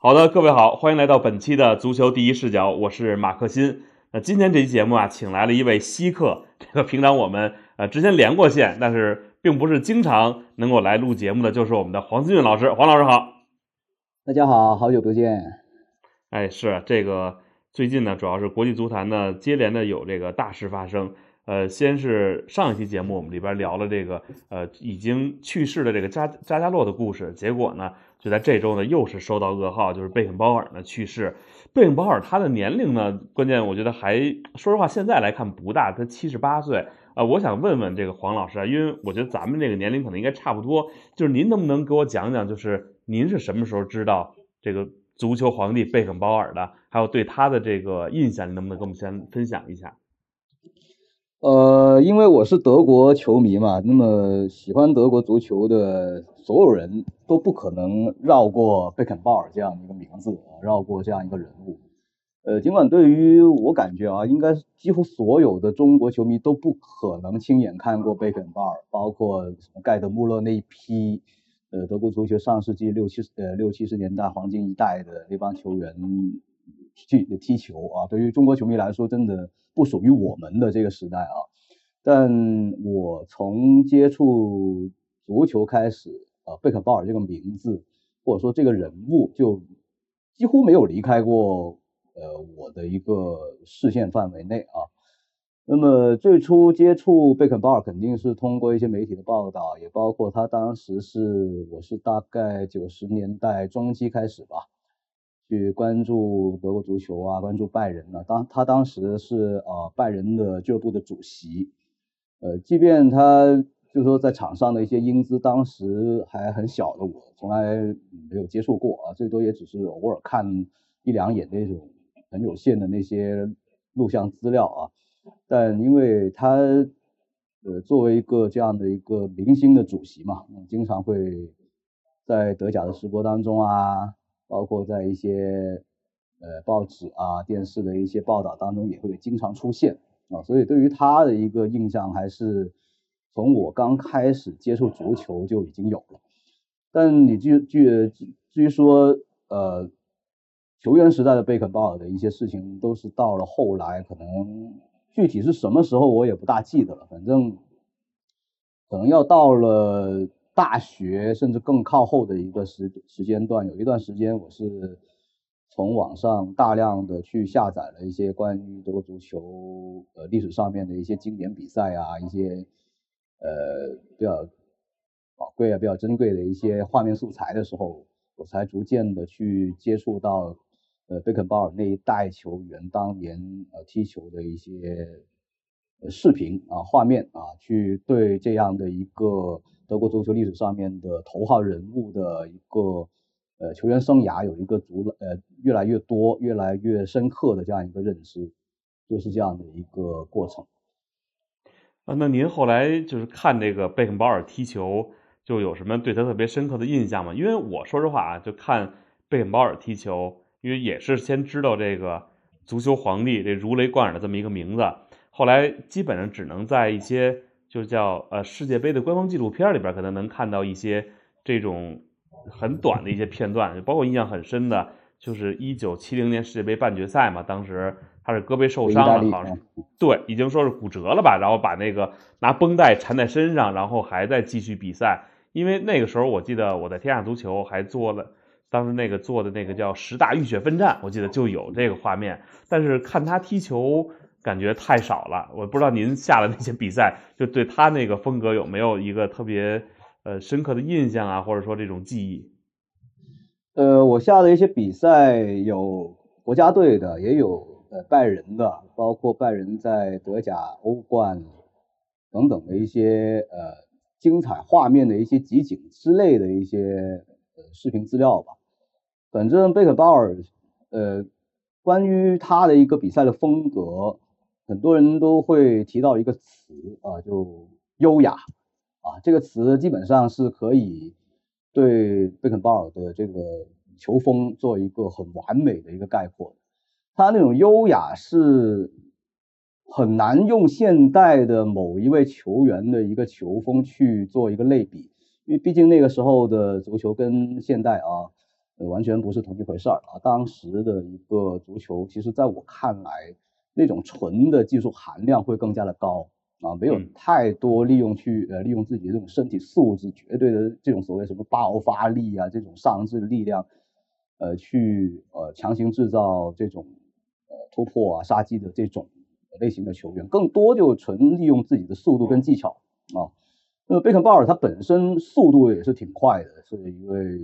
好的，各位好，欢迎来到本期的足球第一视角，我是马克新。那今天这期节目啊，请来了一位稀客，这个平常我们呃之前连过线，但是并不是经常能够来录节目的，就是我们的黄思俊老师。黄老师好，大家好，好久不见。哎，是这个最近呢，主要是国际足坛呢接连的有这个大事发生。呃，先是上一期节目我们里边聊了这个呃已经去世的这个扎扎加洛的故事，结果呢，就在这周呢又是收到噩耗，就是贝肯鲍尔呢去世。贝肯鲍尔他的年龄呢，关键我觉得还说实话现在来看不大，他七十八岁。呃，我想问问这个黄老师啊，因为我觉得咱们这个年龄可能应该差不多，就是您能不能给我讲讲，就是您是什么时候知道这个足球皇帝贝肯鲍尔的，还有对他的这个印象，你能不能跟我们先分享一下？呃，因为我是德国球迷嘛，那么喜欢德国足球的所有人都不可能绕过贝肯鲍尔这样一个名字，绕过这样一个人物。呃，尽管对于我感觉啊，应该几乎所有的中国球迷都不可能亲眼看过贝肯鲍尔，包括什么盖德穆勒那一批，呃，德国足球上世纪六七呃六七十年代黄金一代的那帮球员去踢球啊，对于中国球迷来说，真的。不属于我们的这个时代啊，但我从接触足球开始呃，贝肯鲍尔这个名字或者说这个人物就几乎没有离开过呃我的一个视线范围内啊。那么最初接触贝肯鲍尔肯定是通过一些媒体的报道，也包括他当时是我是大概九十年代中期开始吧。去关注德国足球啊，关注拜仁啊。当他当时是呃拜仁的俱乐部的主席，呃，即便他就是说在场上的一些英姿，当时还很小的我，从来没有接触过啊，最多也只是偶尔看一两眼那种很有限的那些录像资料啊。但因为他呃作为一个这样的一个明星的主席嘛，经常会在德甲的直播当中啊。包括在一些呃报纸啊、电视的一些报道当中，也会经常出现啊，所以对于他的一个印象，还是从我刚开始接触足球就已经有了。但你至至至于说呃球员时代的贝肯鲍尔的一些事情，都是到了后来，可能具体是什么时候我也不大记得了，反正可能要到了。大学甚至更靠后的一个时时间段，有一段时间我是从网上大量的去下载了一些关于德国足球呃历史上面的一些经典比赛啊，一些呃比较宝贵啊、比较珍贵的一些画面素材的时候，我才逐渐的去接触到呃贝肯鲍尔那一代球员当年呃踢球的一些视频啊、画面啊，去对这样的一个。德国足球历史上面的头号人物的一个呃球员生涯有一个足呃越来越多、越来越深刻的这样一个认知，就是这样的一个过程。啊，那您后来就是看这个贝肯鲍尔踢球，就有什么对他特别深刻的印象吗？因为我说实话啊，就看贝肯鲍尔踢球，因为也是先知道这个足球皇帝这如雷贯耳的这么一个名字，后来基本上只能在一些。就叫呃世界杯的官方纪录片里边，可能能看到一些这种很短的一些片段，包括印象很深的，就是一九七零年世界杯半决赛嘛，当时他是胳膊受伤了，好像是对，已经说是骨折了吧，然后把那个拿绷带缠在身上，然后还在继续比赛。因为那个时候我记得我在天下足球还做了，当时那个做的那个叫十大浴血奋战，我记得就有这个画面，但是看他踢球。感觉太少了，我不知道您下的那些比赛，就对他那个风格有没有一个特别呃深刻的印象啊，或者说这种记忆？呃，我下的一些比赛有国家队的，也有呃拜仁的，包括拜仁在德甲、欧冠等等的一些呃精彩画面的一些集锦之类的一些呃视频资料吧。反正贝克鲍尔呃，关于他的一个比赛的风格。很多人都会提到一个词啊，就优雅啊，这个词基本上是可以对贝肯鲍尔的这个球风做一个很完美的一个概括。他那种优雅是很难用现代的某一位球员的一个球风去做一个类比，因为毕竟那个时候的足球跟现代啊，完全不是同一回事儿啊。当时的一个足球，其实在我看来，那种纯的技术含量会更加的高啊，没有太多利用去呃利用自己的这种身体素质，绝对的这种所谓什么爆发力啊，这种上肢的力量，呃，去呃强行制造这种呃突破啊杀机的这种类型的球员，更多就纯利用自己的速度跟技巧啊。那么贝肯鲍尔他本身速度也是挺快的，是一位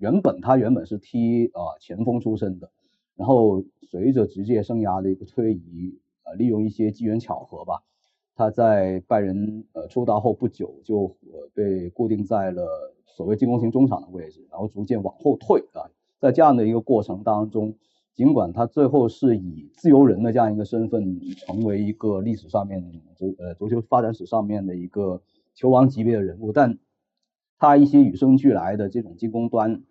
原本他原本是踢啊前锋出身的，然后随着职业生涯的一个推移，呃，利用一些机缘巧合吧，他在拜仁呃出道后不久就呃被固定在了所谓进攻型中场的位置，然后逐渐往后退啊，在这样的一个过程当中，尽管他最后是以自由人的这样一个身份成为一个历史上面足呃足球发展史上面的一个。球王级别的人物，但他一些与生俱来的这种进攻端，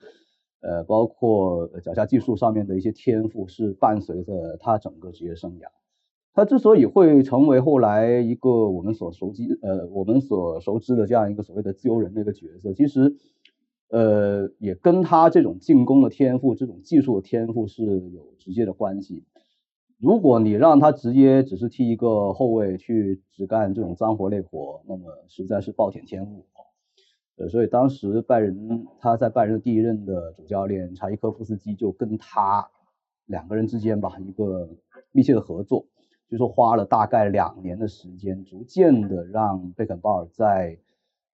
呃，包括脚下技术上面的一些天赋，是伴随着他整个职业生涯。他之所以会成为后来一个我们所熟知，呃，我们所熟知的这样一个所谓的自由人的一个角色，其实，呃，也跟他这种进攻的天赋、这种技术的天赋是有直接的关系。如果你让他直接只是踢一个后卫去只干这种脏活累活，那么实在是暴殄天物呃，所以当时拜仁他在拜仁的第一任的主教练查伊科夫斯基就跟他两个人之间吧一个密切的合作，就说花了大概两年的时间，逐渐的让贝肯鲍尔在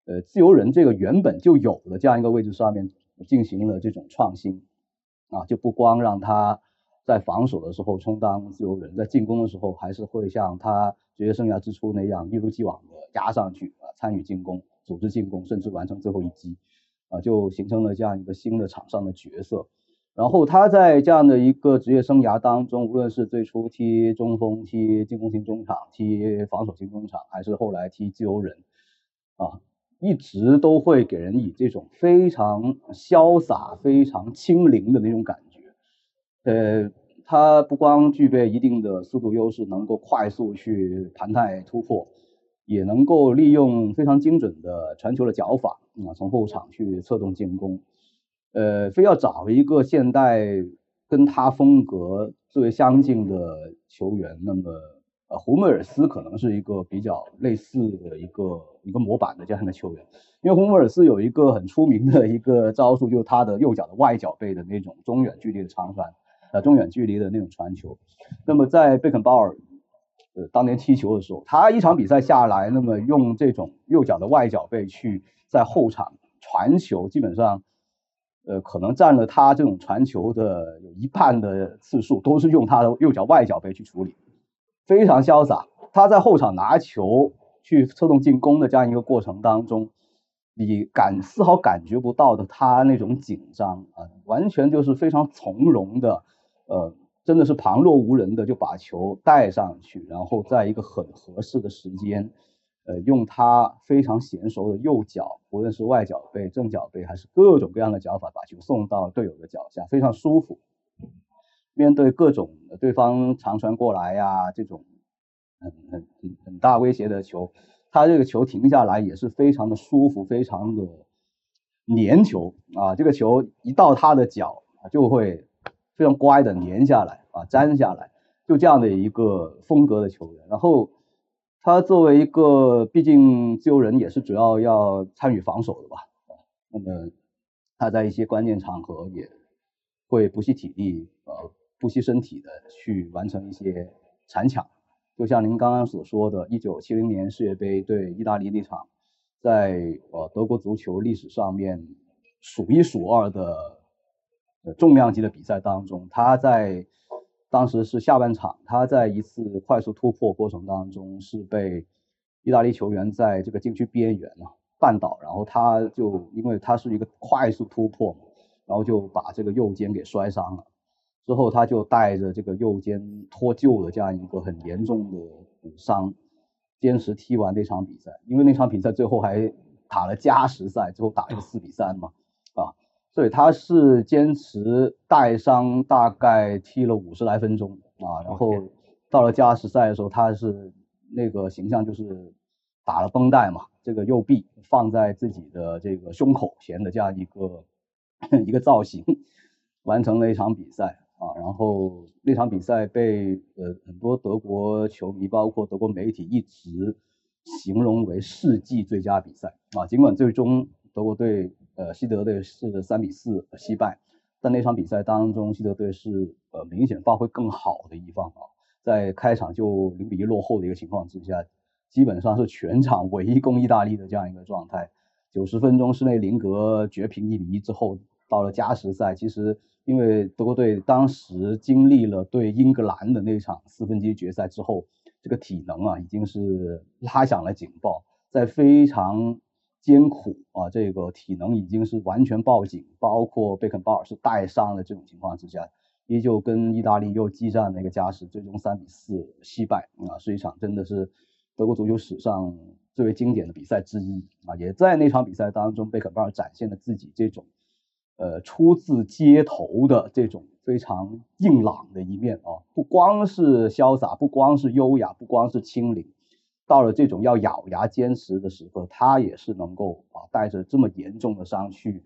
呃自由人这个原本就有的这样一个位置上面进行了这种创新啊，就不光让他。在防守的时候充当自由人，在进攻的时候还是会像他职业生涯之初那样一如既往的压上去啊，参与进攻、组织进攻，甚至完成最后一击啊，就形成了这样一个新的场上的角色。然后他在这样的一个职业生涯当中，无论是最初踢中锋、踢进攻型中场、踢防守型中场，还是后来踢自由人啊，一直都会给人以这种非常潇洒、非常轻灵的那种感觉，呃。他不光具备一定的速度优势，能够快速去盘带突破，也能够利用非常精准的传球的脚法啊，从后场去策动进攻。呃，非要找一个现代跟他风格最为相近的球员，那么呃，胡梅尔斯可能是一个比较类似的一个一个模板的这样的球员，因为胡梅尔斯有一个很出名的一个招数，就是他的右脚的外脚背的那种中远距离的长传。呃，中远距离的那种传球，那么在贝肯鲍尔呃当年踢球的时候，他一场比赛下来，那么用这种右脚的外脚背去在后场传球，基本上呃可能占了他这种传球的有一半的次数都是用他的右脚外脚背去处理，非常潇洒。他在后场拿球去策动进攻的这样一个过程当中，你感丝毫感觉不到的他那种紧张啊，完全就是非常从容的。呃，真的是旁若无人的就把球带上去，然后在一个很合适的时间，呃，用他非常娴熟的右脚，无论是外脚背、正脚背，还是各种各样的脚法，把球送到队友的脚下，非常舒服。面对各种对方长传过来呀，这种很很很很大威胁的球，他这个球停下来也是非常的舒服，非常的粘球啊，这个球一到他的脚就会。非常乖的粘下来啊，粘下来，就这样的一个风格的球员。然后他作为一个，毕竟自由人也是主要要参与防守的吧，啊那么他在一些关键场合也会不惜体力，呃，不惜身体的去完成一些铲抢。就像您刚刚所说的，一九七零年世界杯对意大利那场，在呃德国足球历史上面数一数二的。重量级的比赛当中，他在当时是下半场，他在一次快速突破过程当中是被意大利球员在这个禁区边缘啊绊倒，然后他就因为他是一个快速突破嘛，然后就把这个右肩给摔伤了。之后他就带着这个右肩脱臼的这样一个很严重的骨伤，坚持踢完那场比赛。因为那场比赛最后还打了加时赛，最后打了个四比三嘛，所以他是坚持带伤，大概踢了五十来分钟啊，然后到了加时赛的时候，他是那个形象就是打了绷带嘛，这个右臂放在自己的这个胸口前的这样一个 一个造型完成了一场比赛啊，然后那场比赛被呃很多德国球迷，包括德国媒体一直形容为世纪最佳比赛啊，尽管最终德国队呃西德队是三比四惜败，但那场比赛当中西德队是呃明显发挥更好的一方啊，在开场就零比一落后的一个情况之下，基本上是全场唯一攻意大利的这样一个状态。九十分钟室内林格绝平一比一之后，到了加时赛，其实因为德国队当时经历了对英格兰的那场四分之一决赛之后，这个体能啊已经是拉响了警报，在非常艰苦啊这个体能已经是完全报警，包括贝肯鲍尔是带伤的这种情况之下，依旧跟意大利又激战了一个加时，最终三比四惜败啊，是一场真的是德国足球史上。最为经典的比赛之一啊，也在那场比赛当中，贝肯鲍尔展现了自己这种呃出自街头的这种非常硬朗的一面啊，不光是潇洒，不光是优雅，不光是轻灵，到了这种要咬牙坚持的时刻，他也是能够啊带着这么严重的伤去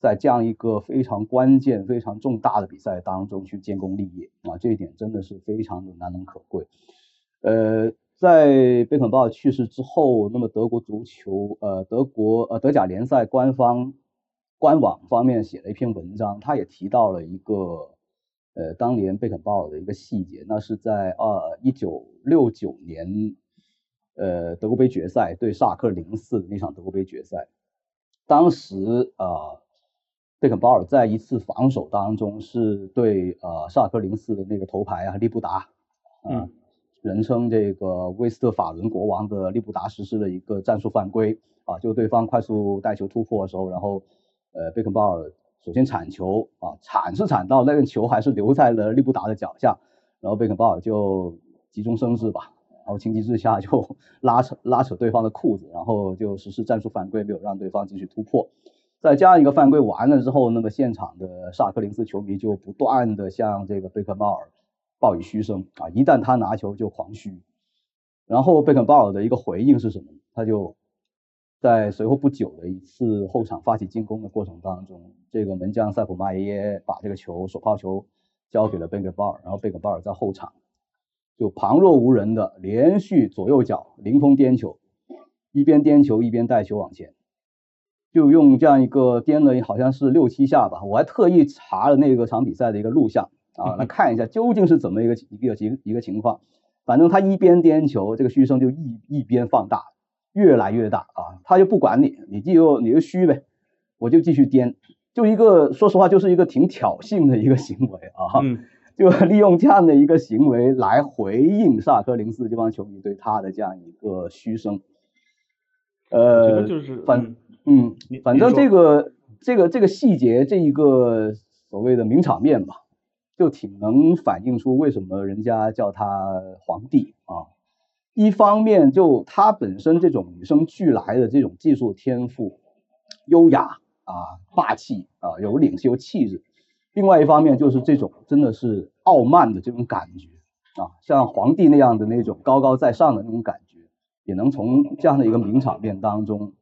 在这样一个非常关键、非常重大的比赛当中去建功立业啊，这一点真的是非常的难能可贵，呃。在贝肯鲍尔去世之后，那么德国足球，呃，德国呃德甲联赛官方官网方面写了一篇文章，他也提到了一个，呃，当年贝肯鲍尔的一个细节，那是在二一九六九年，呃，德国杯决赛对萨克零四那场德国杯决赛，当时啊，贝肯鲍尔在一次防守当中是对呃萨克零四的那个头牌啊利布达，嗯。人称这个威斯特法伦国王的利布达实施了一个战术犯规啊，就对方快速带球突破的时候，然后呃贝肯鲍尔首先铲球啊，铲是铲到那个球还是留在了利布达的脚下，然后贝肯鲍尔就急中生智吧，然后情急之下就 拉扯拉扯对方的裤子，然后就实施战术犯规，没有让对方继续突破。再加上一个犯规完了之后，那么现场的萨克林斯球迷就不断的向这个贝肯鲍尔。报以嘘声啊！一旦他拿球就狂嘘，然后贝肯鲍尔的一个回应是什么？他就在随后不久的一次后场发起进攻的过程当中，这个门将塞普马耶把这个球手抛球交给了贝肯鲍尔，然后贝肯鲍尔在后场就旁若无人的连续左右脚凌空颠球，一边颠球一边带球往前，就用这样一个颠了好像是六七下吧，我还特意查了那个场比赛的一个录像。啊，来 看一下究竟是怎么一个一个一一个情况。反正他一边颠球，这个嘘声就一一边放大，越来越大啊。他就不管你，你就你就嘘呗，我就继续颠。就一个说实话，就是一个挺挑衅的一个行为啊。嗯。就利用这样的一个行为来回应萨科林斯这帮球迷对他的这样一个嘘声。呃，就是反嗯，反正这个这个这个细节，这一个所谓的名场面吧。就挺能反映出为什么人家叫他皇帝啊。一方面，就他本身这种与生俱来的这种技术天赋，优雅啊，霸气啊，有领袖气质；另外一方面，就是这种真的是傲慢的这种感觉啊，像皇帝那样的那种高高在上的那种感觉，也能从这样的一个名场面当中，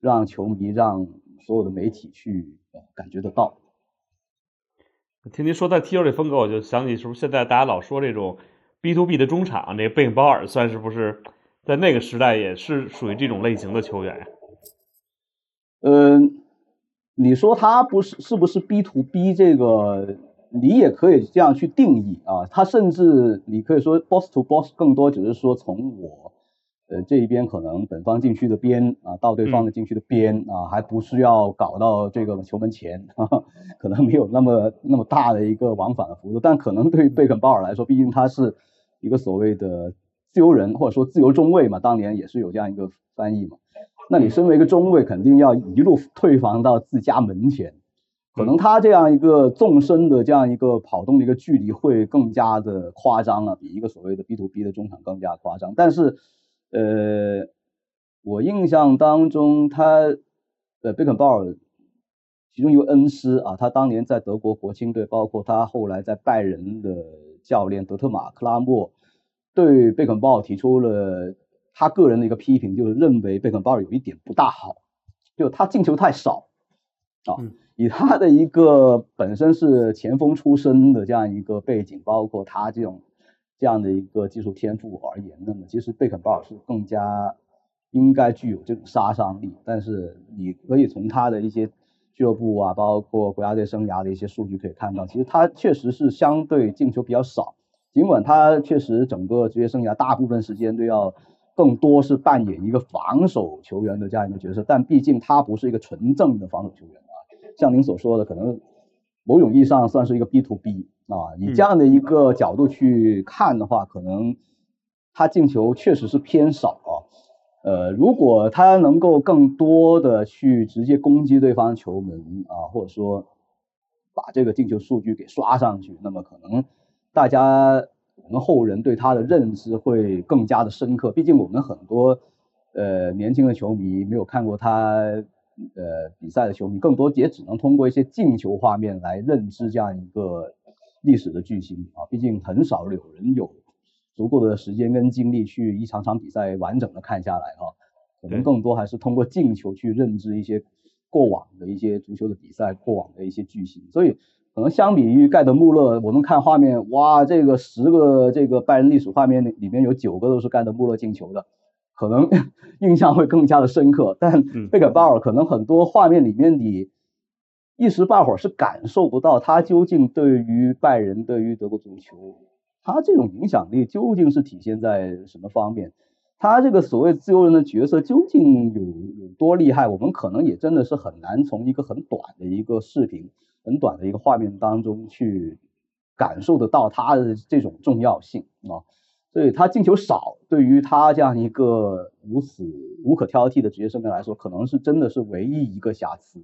让球迷、让所有的媒体去感觉得到。听您说在踢球这风格，我就想起是不是现在大家老说这种 B to B 的中场，这贝肯鲍尔算是不是在那个时代也是属于这种类型的球员呀？嗯，你说他不是是不是 B to B 这个，你也可以这样去定义啊。他甚至你可以说 Boss to Boss 更多只是说从我。呃，这一边可能本方禁区的边啊，到对方的禁区的边啊，还不是要搞到这个球门前，可能没有那么那么大的一个往返的幅度。但可能对于贝肯鲍尔来说，毕竟他是一个所谓的自由人，或者说自由中卫嘛，当年也是有这样一个翻译嘛。那你身为一个中卫，肯定要一路退防到自家门前，可能他这样一个纵深的这样一个跑动的一个距离会更加的夸张了，比一个所谓的 B to B 的中场更加夸张。但是。呃，我印象当中，他呃贝肯鲍尔其中一位恩师啊，他当年在德国国青队，包括他后来在拜仁的教练德特马克拉莫，对贝肯鲍尔提出了他个人的一个批评，就是认为贝肯鲍尔有一点不大好，就他进球太少啊，以他的一个本身是前锋出身的这样一个背景，包括他这种这样的一个技术天赋而言，那么其实贝肯鲍尔是更加应该具有这种杀伤力。但是你可以从他的一些俱乐部啊，包括国家队生涯的一些数据可以看到，其实他确实是相对进球比较少。尽管他确实整个职业生涯大部分时间都要更多是扮演一个防守球员的这样一个角色，但毕竟他不是一个纯正的防守球员。像您所说的，可能某种意义上算是一个 B to B 啊。以这样的一个角度去看的话，可能他进球确实是偏少啊。呃，如果他能够更多的去直接攻击对方球门啊，或者说把这个进球数据给刷上去，那么可能。大家我们后人对他的认知会更加的深刻，毕竟我们很多呃年轻的球迷没有看过他呃比赛的球迷，更多也只能通过一些进球画面来认知这样一个历史的巨星啊。毕竟很少有人有足够的时间跟精力去一场场比赛完整的看下来哈，可能更多还是通过进球去认知一些过往的一些足球的比赛，过往的一些巨星，所以。可能相比于盖德穆勒，我们看画面，哇，这个十个这个拜仁历史画面里里面有九个都是盖德穆勒进球的，可能 印象会更加的深刻。但贝肯鲍尔可能很多画面里面你一时半会儿是感受不到他究竟对于拜仁、对于德国足球，他这种影响力究竟是体现在什么方面？他这个所谓自由人的角色究竟有有多厉害？我们可能也真的是很难从一个很短的一个视频。很短的一个画面当中去感受得到他的这种重要性啊，所以他进球少，对于他这样一个如此无可挑剔的职业生涯来说，可能是真的是唯一一个瑕疵。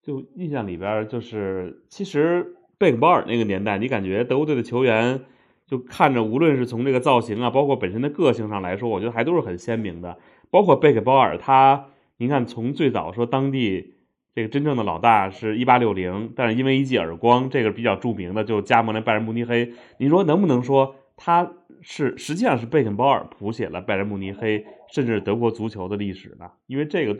就印象里边，就是其实贝肯鲍尔那个年代，你感觉德国队的球员就看着，无论是从这个造型啊，包括本身的个性上来说，我觉得还都是很鲜明的。包括贝肯鲍尔，他您看从最早说当地。这个真正的老大是一八六零，但是因为一记耳光，这个比较著名的就加盟了拜仁慕尼黑。你说能不能说他是实际上是贝肯鲍尔谱写了拜仁慕尼黑甚至德国足球的历史呢？因为这个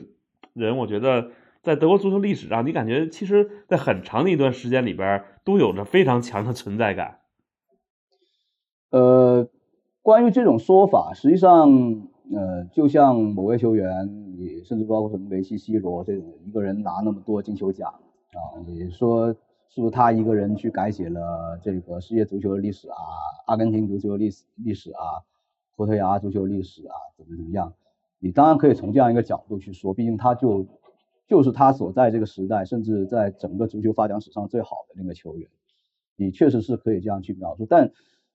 人，我觉得在德国足球历史上，你感觉其实在很长的一段时间里边都有着非常强的存在感。呃，关于这种说法，实际上。呃，就像某位球员，你甚至包括什么梅西、C 罗这种一个人拿那么多金球奖啊，你说是不是他一个人去改写了这个世界足球的历史啊？阿根廷足球历史历史啊？葡萄牙足球历史啊？怎么怎么样？你当然可以从这样一个角度去说，毕竟他就就是他所在这个时代，甚至在整个足球发展史上最好的那个球员，你确实是可以这样去描述。但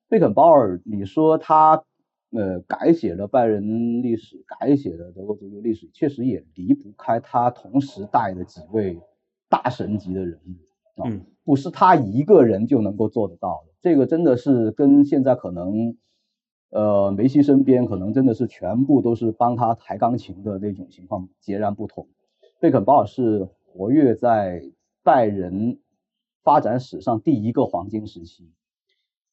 贝肯鲍尔，你说他？呃，改写了拜仁历史，改写了德国足球历史，确实也离不开他同时代的几位大神级的人物啊，不是他一个人就能够做得到的。这个真的是跟现在可能，呃，梅西身边可能真的是全部都是帮他抬钢琴的那种情况截然不同。贝肯鲍尔是活跃在拜仁发展史上第一个黄金时期，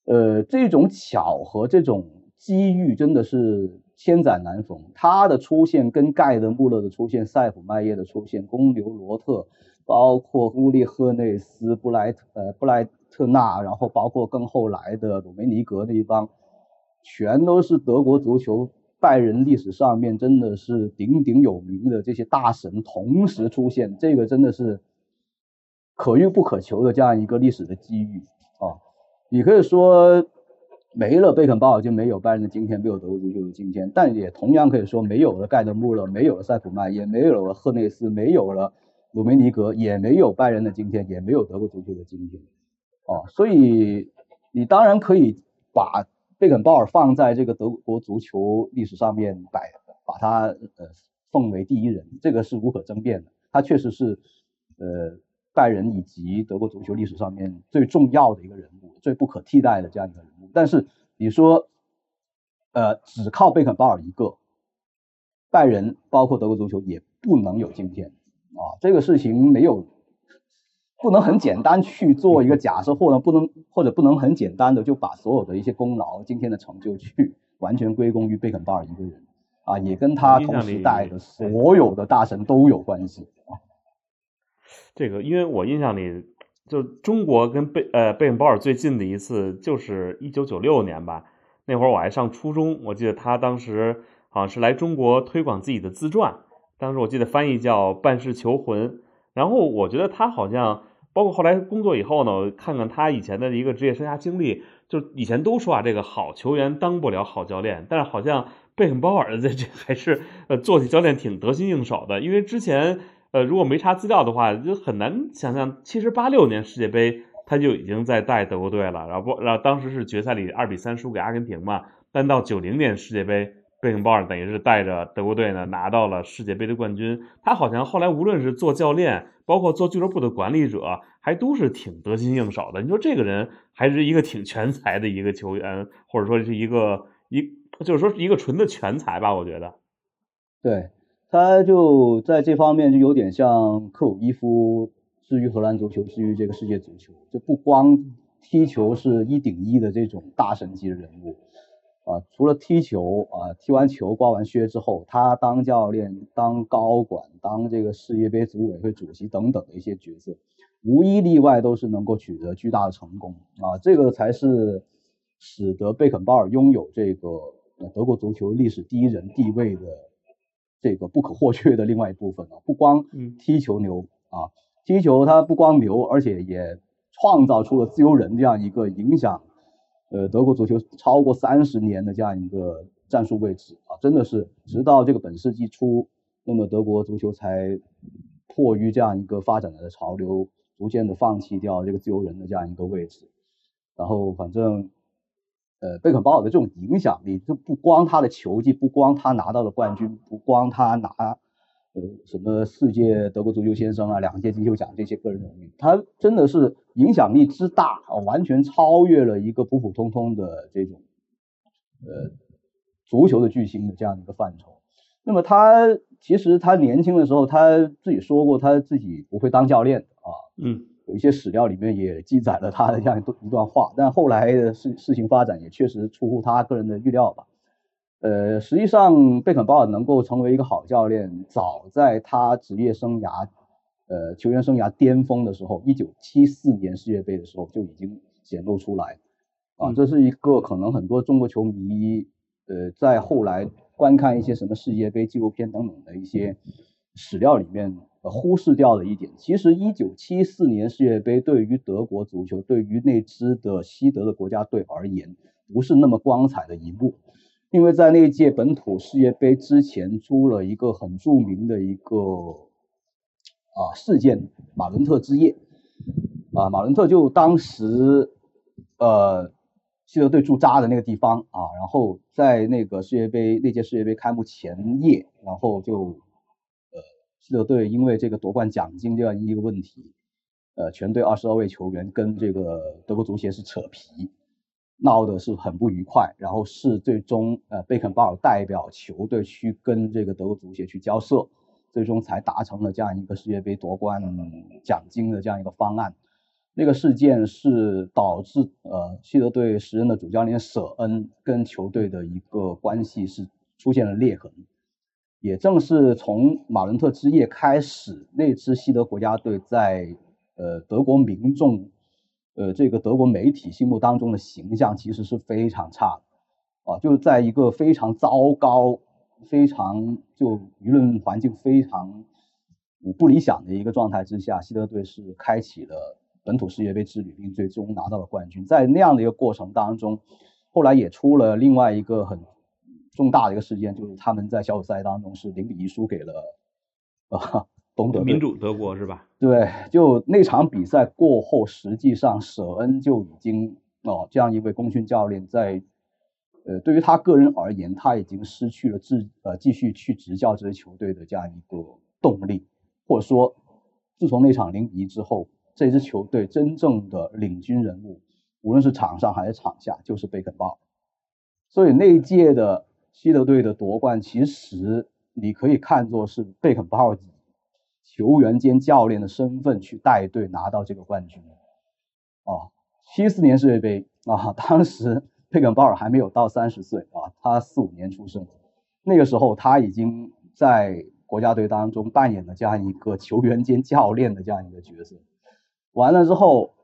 呃，这种巧合，这种。机遇真的是千载难逢，他的出现跟盖德穆勒的出现、塞普迈耶的出现、公牛罗特，包括乌利赫内斯、布莱特呃布莱特纳，然后包括更后来的鲁梅尼格那一帮，全都是德国足球拜仁历史上面真的是鼎鼎有名的这些大神同时出现，这个真的是可遇不可求的这样一个历史的机遇啊！你可以说。没了贝肯鲍尔就没有拜仁的今天，没有德国足球的今天。但也同样可以说，没有了盖德穆勒，没有了塞普曼，也没有了赫内斯，没有了鲁梅尼格，也没有拜仁的今天，也没有德国足球的今天。哦，所以你当然可以把贝肯鲍尔放在这个德国足球历史上面摆，把他呃奉为第一人，这个是无可争辩的。他确实是呃拜仁以及德国足球历史上面最重要的一个人物，最不可替代的这样一个人物。但是你说，呃，只靠贝肯鲍尔一个，拜仁包括德国足球也不能有今天啊，这个事情没有，不能很简单去做一个假设，或者不能或者不能很简单的就把所有的一些功劳、今天的成就去完全归功于贝肯鲍尔一个人啊，也跟他同时代的所有的大神都有关系啊。这个，因为我印象里，就中国跟贝呃贝肯鲍尔最近的一次就是一九九六年吧，那会儿我还上初中，我记得他当时好像是来中国推广自己的自传，当时我记得翻译叫《半世求魂》，然后我觉得他好像包括后来工作以后呢，看看他以前的一个职业生涯经历，就以前都说啊，这个好球员当不了好教练，但是好像贝肯鲍尔的这还是呃做起教练挺得心应手的，因为之前。呃，如果没查资料的话，就很难想象，其实八六年世界杯他就已经在带德国队了，然后不，然后当时是决赛里二比三输给阿根廷嘛。但到九零年世界杯，贝肯鲍尔等于是带着德国队呢拿到了世界杯的冠军。他好像后来无论是做教练，包括做俱乐部的管理者，还都是挺得心应手的。你说这个人还是一个挺全才的一个球员，或者说是一个一，就是说是一个纯的全才吧？我觉得，对。他就在这方面就有点像克鲁伊夫，至于荷兰足球，至于这个世界足球，就不光踢球是一顶一的这种大神级的人物啊，除了踢球啊，踢完球挂完靴之后，他当教练、当高管、当这个世界杯组委会主席等等的一些角色，无一例外都是能够取得巨大的成功啊，这个才是使得贝肯鲍尔拥有这个德国足球历史第一人地位的。这个不可或缺的另外一部分啊，不光踢球牛啊，踢球他不光牛，而且也创造出了自由人这样一个影响，呃，德国足球超过三十年的这样一个战术位置啊，真的是直到这个本世纪初，那么德国足球才迫于这样一个发展的潮流，逐渐的放弃掉这个自由人的这样一个位置，然后反正。呃，贝肯鲍尔的这种影响力，就不光他的球技，不光他拿到了冠军，不光他拿呃什么世界德国足球先生啊，两届金球奖这些个人荣誉，他真的是影响力之大啊，完全超越了一个普普通通的这种呃足球的巨星的这样一个范畴。那么他其实他年轻的时候，他自己说过，他自己不会当教练的啊，嗯。有一些史料里面也记载了他的这样一段一段话，但后来的事事情发展也确实出乎他个人的预料吧。呃，实际上贝肯鲍尔能够成为一个好教练，早在他职业生涯，呃，球员生涯巅峰的时候，一九七四年世界杯的时候就已经显露出来。啊，这是一个可能很多中国球迷，呃，在后来观看一些什么世界杯纪录片等等的一些史料里面。忽视掉的一点，其实一九七四年世界杯对于德国足球，对于那支的西德的国家队而言，不是那么光彩的一幕，因为在那届本土世界杯之前出了一个很著名的一个啊事件——马伦特之夜。啊，马伦特就当时呃西德队驻扎的那个地方啊，然后在那个世界杯那届世界杯开幕前夜，然后就。呃希德队因为这个夺冠奖金这样一个问题，呃，全队二十二位球员跟这个德国足协是扯皮，闹的是很不愉快。然后是最终呃贝肯鲍尔代表球队去跟这个德国足协去交涉，最终才达成了这样一个世界杯夺冠奖金的这样一个方案。那个事件是导致呃希德队时任的主教练舍恩跟球队的一个关系是出现了裂痕。也正是从马伦特之夜开始，那支西德国家队在呃德国民众，呃这个德国媒体心目当中的形象其实是非常差的啊，就是在一个非常糟糕、非常就舆论环境非常不理想的一个状态之下，西德队是开启了本土世界杯之旅，并最终拿到了冠军。在那样的一个过程当中，后来也出了另外一个很。重大的一个事件就是他们在小组赛当中是零比一输给了啊东德民主德国是吧？对，就那场比赛过后，实际上舍恩就已经哦这样一位功勋教练在呃对于他个人而言，他已经失去了自呃继续去执教这支球队的这样一个动力，或者说自从那场零比一之后，这支球队真正的领军人物，无论是场上还是场下，就是贝肯鲍尔，所以那一届的。西德队的夺冠，其实你可以看作是贝肯鲍尔以球员兼教练的身份去带队拿到这个冠军。啊，七四年世界杯啊，当时贝肯鲍尔还没有到三十岁啊，他四五年出生，那个时候他已经在国家队当中扮演了这样一个球员兼教练的这样一个角色。完了之后，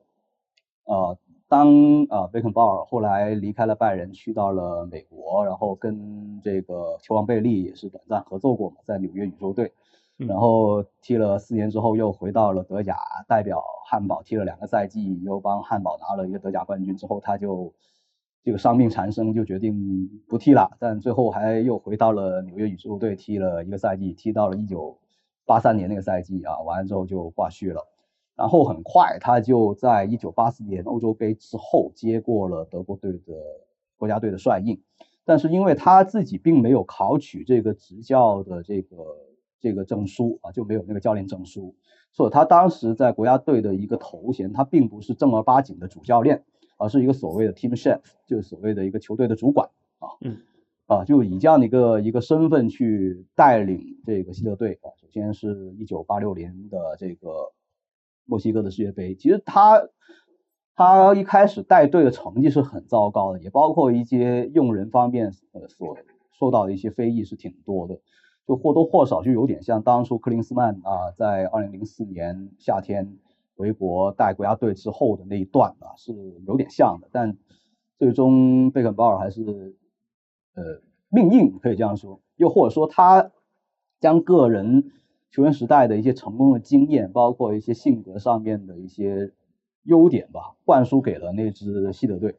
呃，当呃贝肯鲍尔后来离开了拜仁，去到了美国，然后跟这个球王贝利也是短暂合作过嘛，在纽约宇宙队，然后踢了四年之后又回到了德甲，代表汉堡踢了两个赛季，又帮汉堡拿了一个德甲冠军之后，他就这个伤病缠身，就决定不踢了，但最后还又回到了纽约宇宙队踢了一个赛季，踢到了一九八三年那个赛季啊，完了之后就挂续了。然后很快，他就在一九八四年欧洲杯之后接过了德国队的国家队的帅印，但是因为他自己并没有考取这个执教的这个这个证书啊，就没有那个教练证书，所以他当时在国家队的一个头衔，他并不是正儿八经的主教练，而是一个所谓的 team chef，就是所谓的一个球队的主管啊，嗯，啊，就以这样的一个一个身份去带领这个希特队啊，首先是一九八六年的这个。墨西哥的世界杯，其实他他一开始带队的成绩是很糟糕的，也包括一些用人方面呃所受到的一些非议是挺多的，就或多或少就有点像当初克林斯曼啊在二零零四年夏天回国带国家队之后的那一段啊是有点像的，但最终贝肯鲍尔还是呃命硬可以这样说，又或者说他将个人。球员时代的一些成功的经验，包括一些性格上面的一些优点吧，灌输给了那支西德队，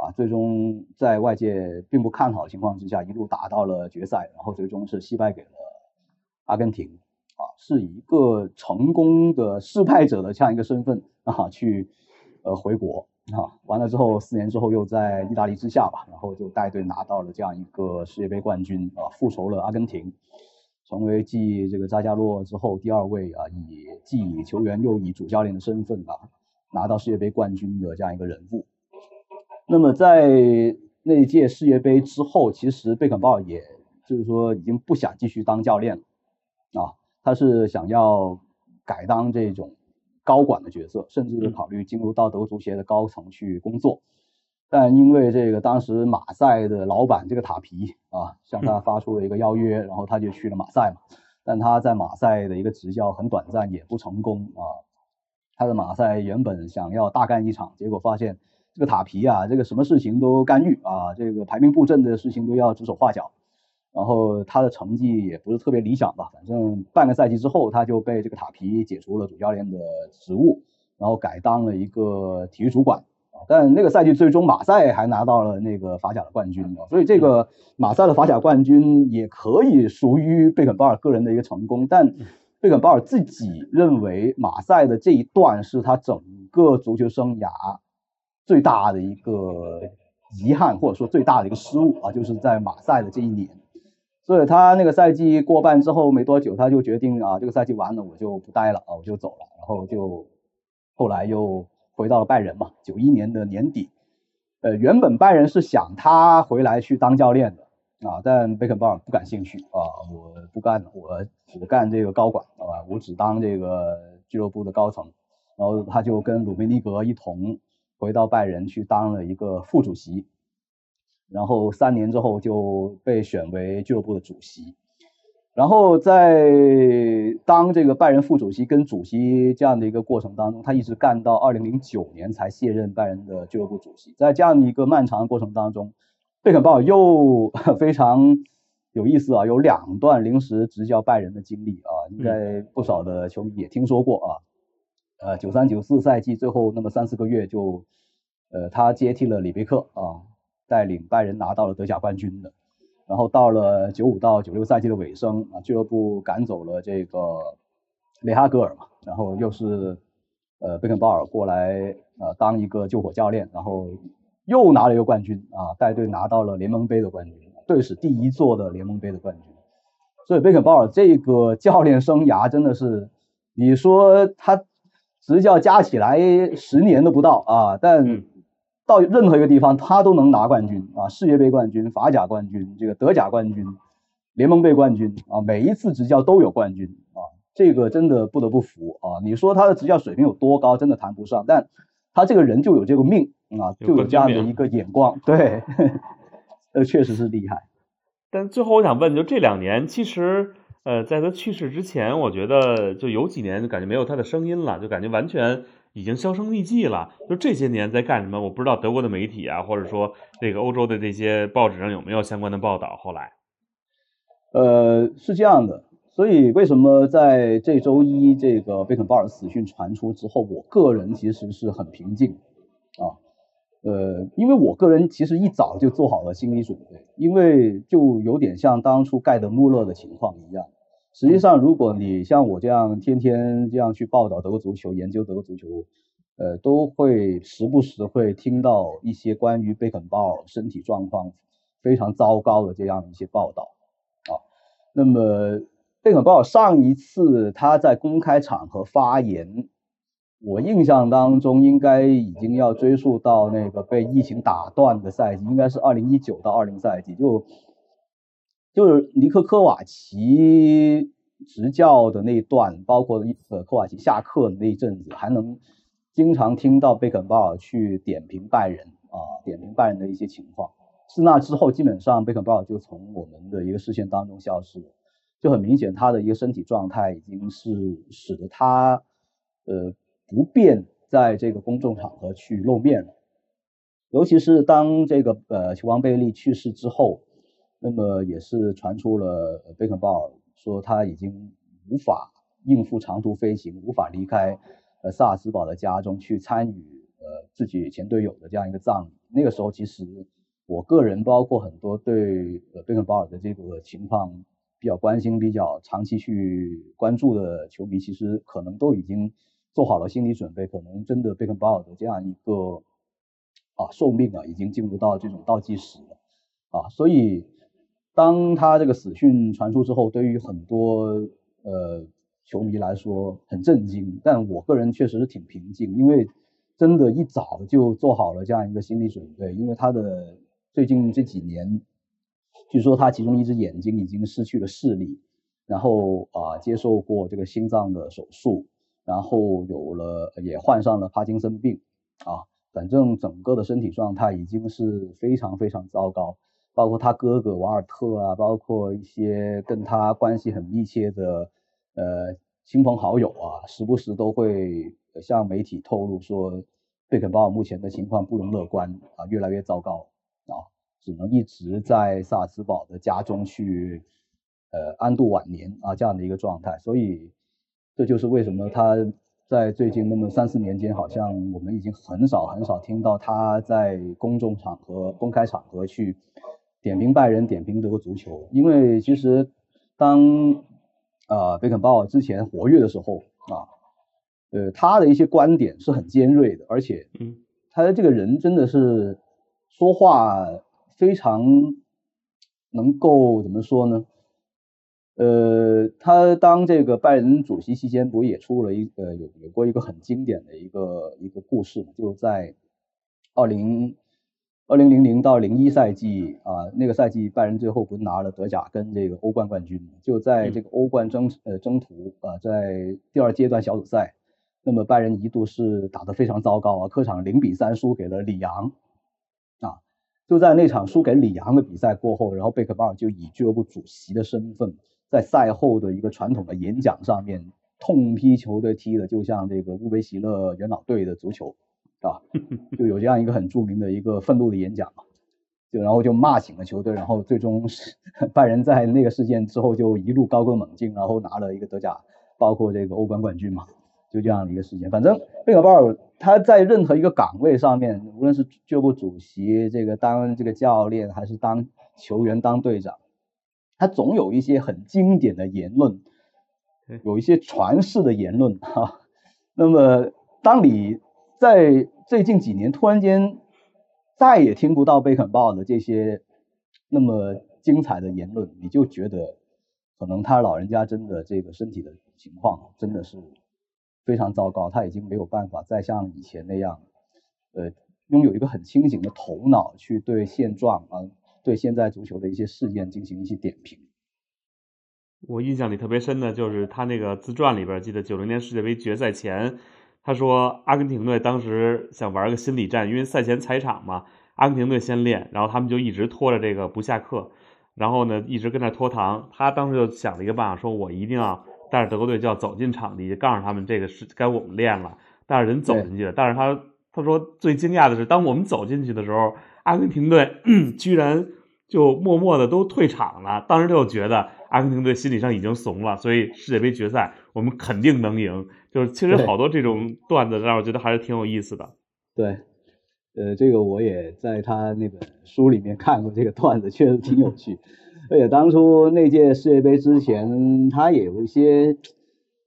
啊，最终在外界并不看好的情况之下，一路打到了决赛，然后最终是惜败给了阿根廷，啊，是以一个成功的失败者的这样一个身份啊去呃回国啊，完了之后四年之后又在意大利之下吧，然后就带队拿到了这样一个世界杯冠军啊，复仇了阿根廷。成为继这个扎加洛之后第二位啊，以既以球员又以主教练的身份啊，拿到世界杯冠军的这样一个人物。那么在那届世界杯之后，其实贝肯鲍尔也就是说已经不想继续当教练了啊，他是想要改当这种高管的角色，甚至考虑进入到德国足协的高层去工作。但因为这个当时马赛的老板这个塔皮啊，向他发出了一个邀约，然后他就去了马赛嘛。但他在马赛的一个执教很短暂，也不成功啊。他的马赛原本想要大干一场，结果发现这个塔皮啊，这个什么事情都干预啊，这个排兵布阵的事情都要指手画脚。然后他的成绩也不是特别理想吧，反正半个赛季之后他就被这个塔皮解除了主教练的职务，然后改当了一个体育主管。但那个赛季最终马赛还拿到了那个法甲的冠军所以这个马赛的法甲冠军也可以属于贝肯鲍尔个人的一个成功。但贝肯鲍尔自己认为马赛的这一段是他整个足球生涯最大的一个遗憾，或者说最大的一个失误啊，就是在马赛的这一年。所以他那个赛季过半之后没多久，他就决定啊，这个赛季完了我就不待了啊，我就走了。然后就后来又。回到了拜仁嘛，九一年的年底，呃，原本拜仁是想他回来去当教练的啊，但贝肯鲍尔不感兴趣啊，我不干了，我只干这个高管啊，我只当这个俱乐部的高层，然后他就跟鲁梅尼格一同回到拜仁去当了一个副主席，然后三年之后就被选为俱乐部的主席。然后在当这个拜仁副主席跟主席这样的一个过程当中，他一直干到二零零九年才卸任拜仁的俱乐部主席。在这样的一个漫长的过程当中，贝肯鲍尔又 非常有意思啊，有两段临时执教拜仁的经历啊，应该不少的球迷也听说过啊。呃，九三九四赛季最后那么三四个月就，呃，他接替了里贝克啊，带领拜仁拿到了德甲冠军的。然后到了九五到九六赛季的尾声啊，俱乐部赶走了这个雷哈格尔嘛，然后又是呃贝肯鲍尔过来呃当一个救火教练，然后又拿了一个冠军啊，带队拿到了联盟杯的冠军，队史第一座的联盟杯的冠军。所以贝肯鲍尔这个教练生涯真的是，你说他执教加起来十年都不到啊，但。到任何一个地方，他都能拿冠军啊！世界杯冠军、法甲冠军、这个德甲冠军、联盟杯冠军啊！每一次执教都有冠军啊！这个真的不得不服啊！你说他的执教水平有多高，真的谈不上，但他这个人就有这个命啊，就有这样的一个眼光，对，呃，确实是厉害。但最后我想问，就这两年，其实呃，在他去世之前，我觉得就有几年就感觉没有他的声音了，就感觉完全已经销声匿迹了。就这些年在干什么？我不知道德国的媒体啊，或者说这个欧洲的这些报纸上有没有相关的报道。后来，呃，是这样的。所以为什么在这周一这个贝肯鲍尔死讯传出之后，我个人其实是很平静啊。呃，因为我个人其实一早就做好了心理准备，因为就有点像当初盖德穆勒的情况一样。实际上，如果你像我这样天天这样去报道德国足球、研究德国足球，呃，都会时不时会听到一些关于贝肯鲍尔身体状况非常糟糕的这样一些报道啊。那么，贝肯鲍尔上一次他在公开场合发言。我印象当中，应该已经要追溯到那个被疫情打断的赛季，应该是二零一九到二零赛季，就就是尼克科瓦奇执教的那一段，包括呃科瓦奇下课的那一阵子，还能经常听到贝肯鲍尔去点评拜仁啊，点评拜仁的一些情况。自那之后，基本上贝肯鲍尔就从我们的一个视线当中消失了，就很明显他的一个身体状态已经是使得他呃。不便在这个公众场合去露面了，尤其是当这个呃球王贝利去世之后，那么也是传出了贝肯鲍尔说他已经无法应付长途飞行，无法离开呃萨尔茨堡的家中去参与呃自己前队友的这样一个葬礼。那个时候，其实我个人包括很多对呃贝肯鲍尔的这个情况比较关心、比较长期去关注的球迷，其实可能都已经。做好了心理准备，可能真的贝肯鲍尔的这样一个啊寿命啊，已经进入到这种倒计时了啊。所以当他这个死讯传出之后，对于很多呃球迷来说很震惊，但我个人确实是挺平静，因为真的一早就做好了这样一个心理准备。因为他的最近这几年，据说他其中一只眼睛已经失去了视力，然后啊接受过这个心脏的手术。然后有了，也患上了帕金森病啊，反正整个的身体状态已经是非常非常糟糕。包括他哥哥瓦尔特啊，包括一些跟他关系很密切的呃亲朋好友啊，时不时都会向媒体透露说，贝肯鲍尔目前的情况不容乐观啊，越来越糟糕啊，只能一直在萨尔茨堡的家中去呃安度晚年啊这样的一个状态，所以。这就是为什么他在最近那么三四年间，好像我们已经很少很少听到他在公众场合、公开场合去点评拜仁、点评德国足球。因为其实当啊贝肯鲍尔之前活跃的时候啊，呃，他的一些观点是很尖锐的，而且他这个人真的是说话非常能够怎么说呢？呃，他当这个拜仁主席期间，不也出了一呃有有过一个很经典的一个一个故事嘛？就在二零二零零零到零一赛季啊，那个赛季拜仁最后不是拿了德甲跟这个欧冠冠军嘛？就在这个欧冠征呃征途啊，在第二阶段小组赛，那么拜仁一度是打得非常糟糕啊，客场零比三输给了里昂啊，就在那场输给里昂的比赛过后，然后贝克鲍尔就以俱乐部主席的身份。在赛后的一个传统的演讲上面，痛批球队踢的就像这个乌贝席勒元老队的足球，啊，就有这样一个很著名的一个愤怒的演讲嘛，就然后就骂醒了球队，然后最终拜仁在那个事件之后就一路高歌猛进，然后拿了一个德甲，包括这个欧冠冠军嘛，就这样的一个事件。反正贝克鲍尔他在任何一个岗位上面，无论是俱乐部主席、这个当这个教练，还是当球员、当队长。他总有一些很经典的言论，有一些传世的言论哈。那么，当你在最近几年突然间再也听不到贝肯鲍尔的这些那么精彩的言论，你就觉得可能他老人家真的这个身体的情况真的是非常糟糕，他已经没有办法再像以前那样，呃，拥有一个很清醒的头脑去对现状啊。对现在足球的一些事件进行一些点评。我印象里特别深的就是他那个自传里边，记得九零年世界杯决赛前，他说阿根廷队当时想玩个心理战，因为赛前踩场嘛，阿根廷队先练，然后他们就一直拖着这个不下课。然后呢一直跟那拖堂。他当时就想了一个办法，说我一定要带着德国队就要走进场地，告诉他们这个是该我们练了，带着人走进去了。但是他他说最惊讶的是，当我们走进去的时候，阿根廷队 居然就默默的都退场了。当时就觉得阿根廷队心理上已经怂了，所以世界杯决赛我们肯定能赢。就是其实好多这种段子让我觉得还是挺有意思的。对，呃，这个我也在他那本书里面看过这个段子，确实挺有趣。而且当初那届世界杯之前，他也有一些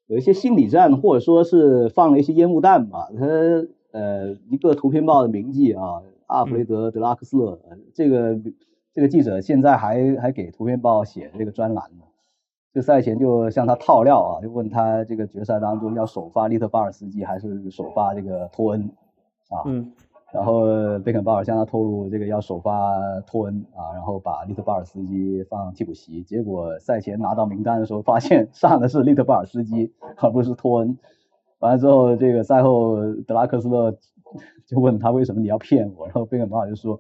有一些心理战，或者说是放了一些烟雾弹吧。他呃，一个图片报的名记啊，阿弗雷德·德拉克斯勒，这个这个记者现在还还给图片报写这个专栏呢。就赛前就向他套料啊，就问他这个决赛当中要首发利特巴尔斯基还是首发这个托恩啊？嗯。然后贝肯鲍尔向他透露这个要首发托恩啊，然后把利特巴尔斯基放替补席。结果赛前拿到名单的时候，发现上的是利特巴尔斯基，而不是托恩。完了之后，这个赛后德拉克斯勒就问他为什么你要骗我？然后贝肯鲍尔就说：“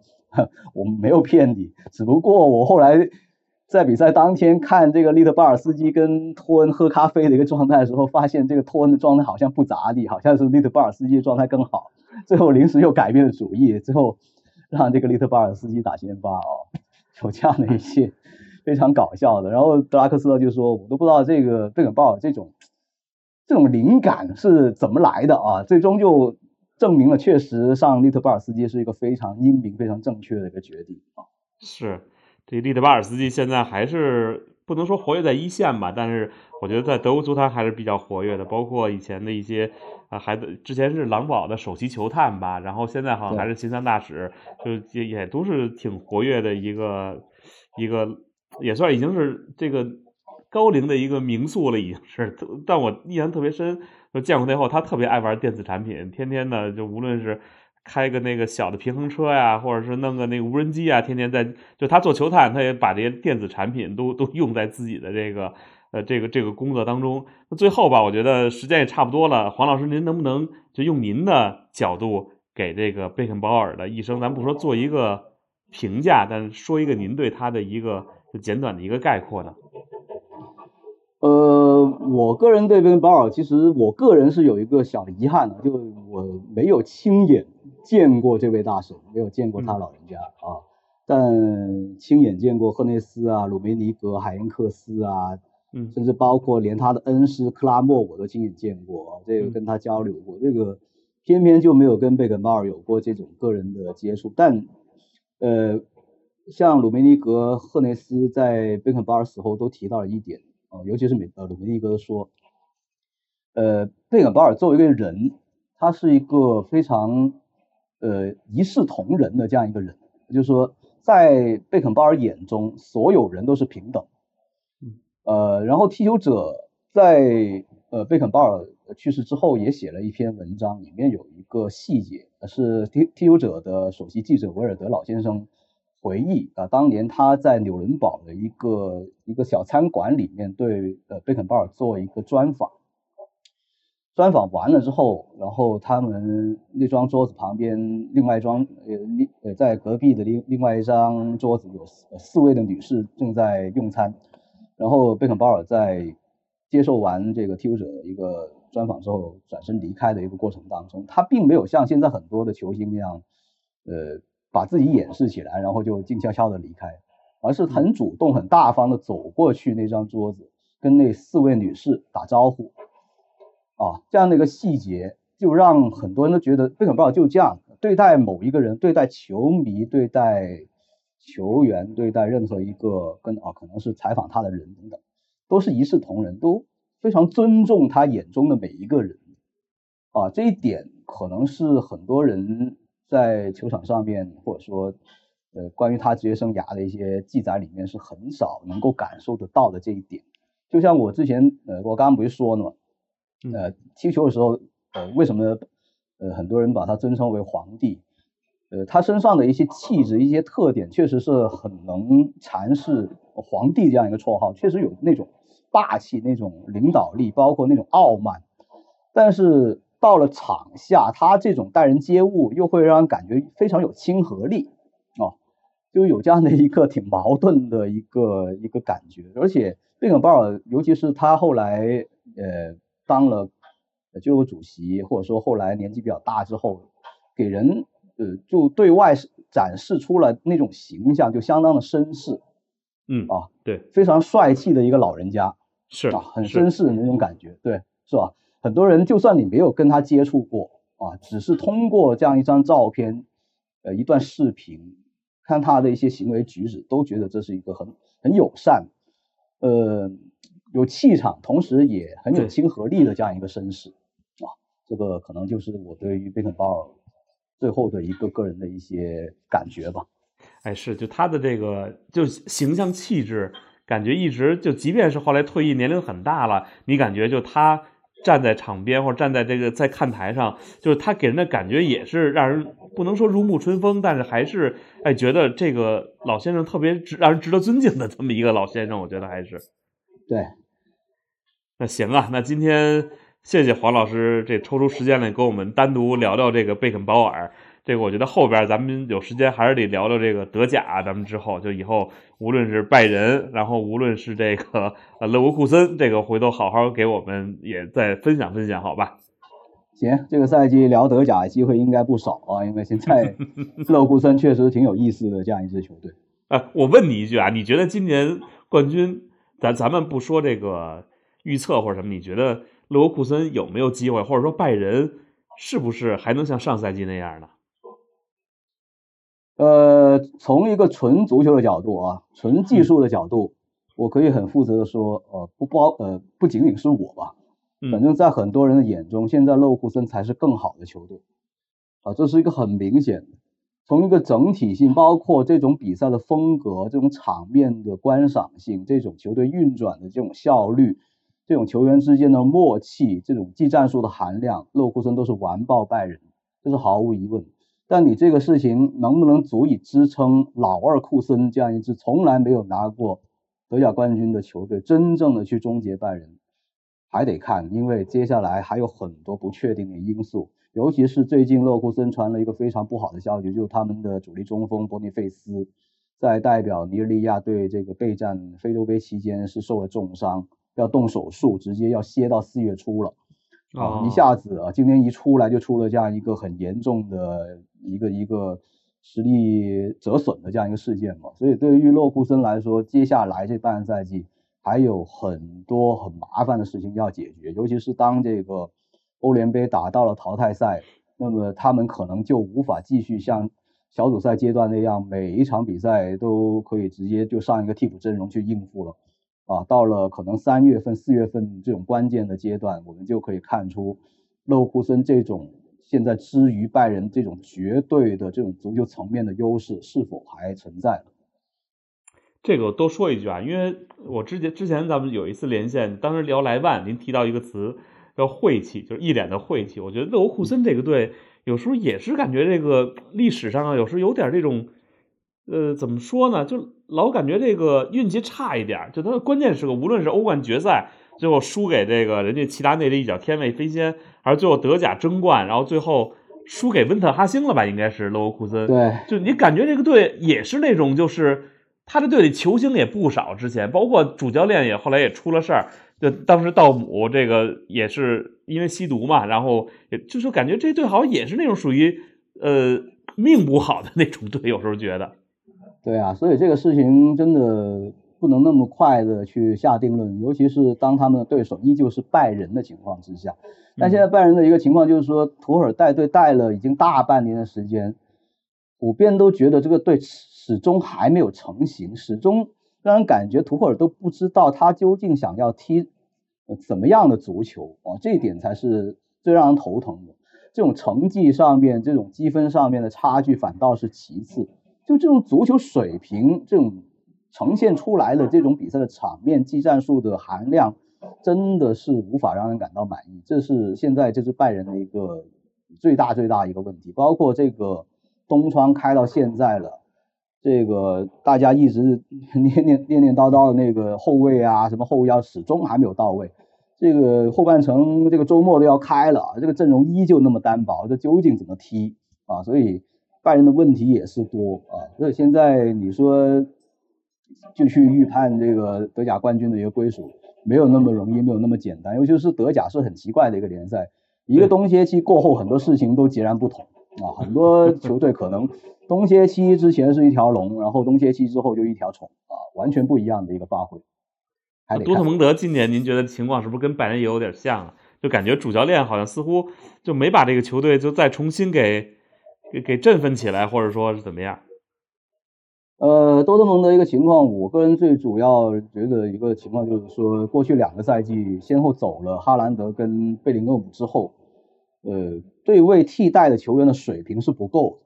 我没有骗你，只不过我后来。”在比赛当天看这个利特巴尔斯基跟托恩喝咖啡的一个状态的时候，发现这个托恩的状态好像不咋地，好像是利特巴尔斯基状态更好。最后临时又改变了主意，最后让这个利特巴尔斯基打先发哦，有这样的一些非常搞笑的。然后德拉克斯勒就说：“我都不知道这个贝肯鲍尔这种这种灵感是怎么来的啊！”最终就证明了，确实上利特巴尔斯基是一个非常英明、非常正确的一个决定啊。是。这利特巴尔斯基现在还是不能说活跃在一线吧，但是我觉得在德国足坛还是比较活跃的。包括以前的一些啊，还之前是狼堡的首席球探吧，然后现在好像还是新三大使，就也也都是挺活跃的一个一个，也算已经是这个高龄的一个民宿了，已经是。但我印象特别深，就见过那后，他特别爱玩电子产品，天天的就无论是。开个那个小的平衡车呀，或者是弄个那个无人机啊，天天在就他做球探，他也把这些电子产品都都用在自己的这个呃这个这个工作当中。那最后吧，我觉得时间也差不多了，黄老师您能不能就用您的角度给这个贝肯鲍尔的一生，咱不说做一个评价，但说一个您对他的一个简短的一个概括呢？呃，我个人对贝肯鲍尔，其实我个人是有一个小的遗憾的，就我没有亲眼。见过这位大神，没有见过他老人家啊，但亲眼见过赫内斯啊、鲁梅尼格、海因克斯啊，嗯，甚至包括连他的恩师克拉莫，我都亲眼见过，这个跟他交流过，这个偏偏就没有跟贝肯鲍尔有过这种个人的接触。但呃，像鲁梅尼格、赫内斯在贝肯鲍尔死后都提到了一点啊，尤其是美呃鲁梅尼格说，呃，贝肯鲍尔作为一个人，他是一个非常。呃，一视同仁的这样一个人，就是说，在贝肯鲍尔眼中，所有人都是平等。呃，然后踢球者在呃贝肯鲍尔去世之后也写了一篇文章，里面有一个细节，是踢踢球者的首席记者维尔德老先生回忆啊，当年他在纽伦堡的一个一个小餐馆里面对呃贝肯鲍尔做一个专访。专访完了之后，然后他们那张桌子旁边，另外一张呃另呃在隔壁的另另外一张桌子有四四位的女士正在用餐，然后贝肯鲍尔在接受完这个踢球者一个专访之后转身离开的一个过程当中，他并没有像现在很多的球星那样，呃把自己掩饰起来，然后就静悄悄的离开，而是很主动、很大方的走过去那张桌子，跟那四位女士打招呼。啊，这样的一个细节，就让很多人都觉得贝肯鲍尔就这样对待某一个人，对待球迷，对待球员，对待任何一个跟啊可能是采访他的人等等，都是一视同仁，都非常尊重他眼中的每一个人。啊，这一点可能是很多人在球场上面，或者说呃关于他职业生涯的一些记载里面是很少能够感受得到的这一点。就像我之前呃我刚刚不是说了吗？呃，踢球的时候，呃，为什么呃很多人把他尊称为皇帝？呃，他身上的一些气质、一些特点，确实是很能阐释皇帝这样一个绰号，确实有那种霸气、那种领导力，包括那种傲慢。但是到了场下，他这种待人接物又会让人感觉非常有亲和力啊。就有这样的一个挺矛盾的一个一个感觉。而且贝肯鲍尔，尤其是他后来呃当了俱乐部主席，或者说后来年纪比较大之后，给人呃就对外展示出了那种形象，就相当的绅士。嗯啊，对，非常帅气的一个老人家，是啊，很绅士的那种感觉，对，是吧？很多人就算你没有跟他接触过啊，只是通过这样一张照片，呃，一段视频，看他的一些行为举止，都觉得这是一个很很友善，呃，有气场，同时也很有亲和力的这样一个绅士啊。这个可能就是我对于贝肯鲍尔最后的一个个人的一些感觉吧。哎，是，就他的这个就形象气质，感觉一直就，即便是后来退役，年龄很大了，你感觉就他站在场边或者站在这个在看台上，就是他给人的感觉也是让人不能说如沐春风，但是还是哎觉得这个老先生特别值让人值得尊敬的这么一个老先生，我觉得还是对。那行啊，那今天谢谢黄老师这抽出时间来跟我们单独聊聊这个贝肯鲍尔。这个我觉得后边咱们有时间还是得聊聊这个德甲，咱们之后就以后无论是拜仁，然后无论是这个呃勒沃库森，这个回头好好给我们也再分享分享，好吧？行，这个赛季聊德甲机会应该不少啊，因为现在 勒沃库森确实挺有意思的这样一支球队。啊，我问你一句啊，你觉得今年冠军，咱咱们不说这个预测或者什么，你觉得勒沃库森有没有机会，或者说拜仁是不是还能像上赛季那样呢？呃，从一个纯足球的角度啊，纯技术的角度，我可以很负责的说，呃，不包，呃，不仅仅是我吧，反正在很多人的眼中，现在勒沃库森才是更好的球队，啊，这是一个很明显的，从一个整体性，包括这种比赛的风格、这种场面的观赏性、这种球队运转的这种效率、这种球员之间的默契、这种技战术的含量，勒沃库森都是完爆拜仁，这是毫无疑问。但你这个事情能不能足以支撑老二库森这样一支从来没有拿过德甲冠军的球队真正的去终结拜仁，还得看，因为接下来还有很多不确定的因素，尤其是最近勒库森传了一个非常不好的消息，就是他们的主力中锋博尼费斯在代表尼日利亚队这个备战非洲杯期间是受了重伤，要动手术，直接要歇到四月初了。啊，一下子啊，今天一出来就出了这样一个很严重的一个一个实力折损的这样一个事件嘛，所以对于洛库森来说，接下来这半个赛季还有很多很麻烦的事情要解决，尤其是当这个欧联杯打到了淘汰赛，那么他们可能就无法继续像小组赛阶段那样，每一场比赛都可以直接就上一个替补阵容去应付了。啊，到了可能三月份、四月份这种关键的阶段，我们就可以看出勒沃库森这种现在之于拜仁这种绝对的这种足球层面的优势是否还存在。这个我多说一句啊，因为我之前之前咱们有一次连线，当时聊莱万，您提到一个词叫晦气，就是一脸的晦气。我觉得勒沃库森这个队有时候也是感觉这个历史上啊，有时候有点这种。呃，怎么说呢？就老感觉这个运气差一点，就他的关键时刻，无论是欧冠决赛最后输给这个人家齐达内的一脚天外飞仙，还是最后德甲争冠，然后最后输给温特哈星了吧？应该是勒沃库森。对，就你感觉这个队也是那种，就是他的队里球星也不少，之前包括主教练也后来也出了事儿，就当时道姆这个也是因为吸毒嘛，然后也就是感觉这队好像也是那种属于呃命不好的那种队，有时候觉得。对啊，所以这个事情真的不能那么快的去下定论，尤其是当他们的对手依旧是拜仁的情况之下。但现在拜仁的一个情况就是说，图赫尔带队带了已经大半年的时间，普遍都觉得这个队始终还没有成型，始终让人感觉图赫尔都不知道他究竟想要踢怎么样的足球啊，这一点才是最让人头疼的。这种成绩上面、这种积分上面的差距反倒是其次。就这种足球水平，这种呈现出来的这种比赛的场面、技战术的含量，真的是无法让人感到满意。这是现在这支拜仁的一个最大最大一个问题。包括这个东窗开到现在了，这个大家一直 念念念念叨叨的那个后卫啊，什么后腰始终还没有到位。这个后半程这个周末都要开了，这个阵容依旧那么单薄，这究竟怎么踢啊？所以。拜仁的问题也是多啊。所以现在你说就去预判这个德甲冠军的一个归属，没有那么容易，没有那么简单。尤其是德甲是很奇怪的一个联赛，一个冬歇期过后，很多事情都截然不同啊。很多球队可能冬歇期之前是一条龙，然后冬歇期之后就一条虫啊，完全不一样的一个发挥。多特蒙德今年您觉得情况是不是跟拜仁也有点像啊？就感觉主教练好像似乎就没把这个球队就再重新给给给振奋起来，或者说是怎么样？呃，多特蒙德一个情况，我个人最主要觉得一个情况就是说，过去两个赛季先后走了哈兰德跟贝林厄姆之后，呃，对位替代的球员的水平是不够，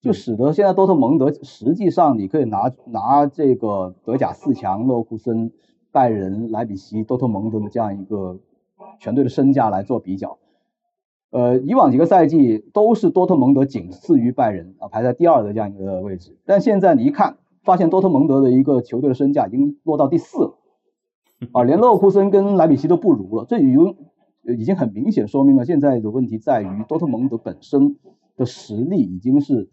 就使得现在多特蒙德实际上你可以拿拿这个德甲四强勒沃库森。拜仁、莱比锡、多特蒙德的这样一个全队的身价来做比较，呃，以往几个赛季都是多特蒙德仅次于拜仁啊，排在第二的这样一个位置。但现在你一看，发现多特蒙德的一个球队的身价已经落到第四了，啊，连勒沃库森跟莱比锡都不如了。这已经已经很明显说明了现在的问题在于多特蒙德本身的实力已经是。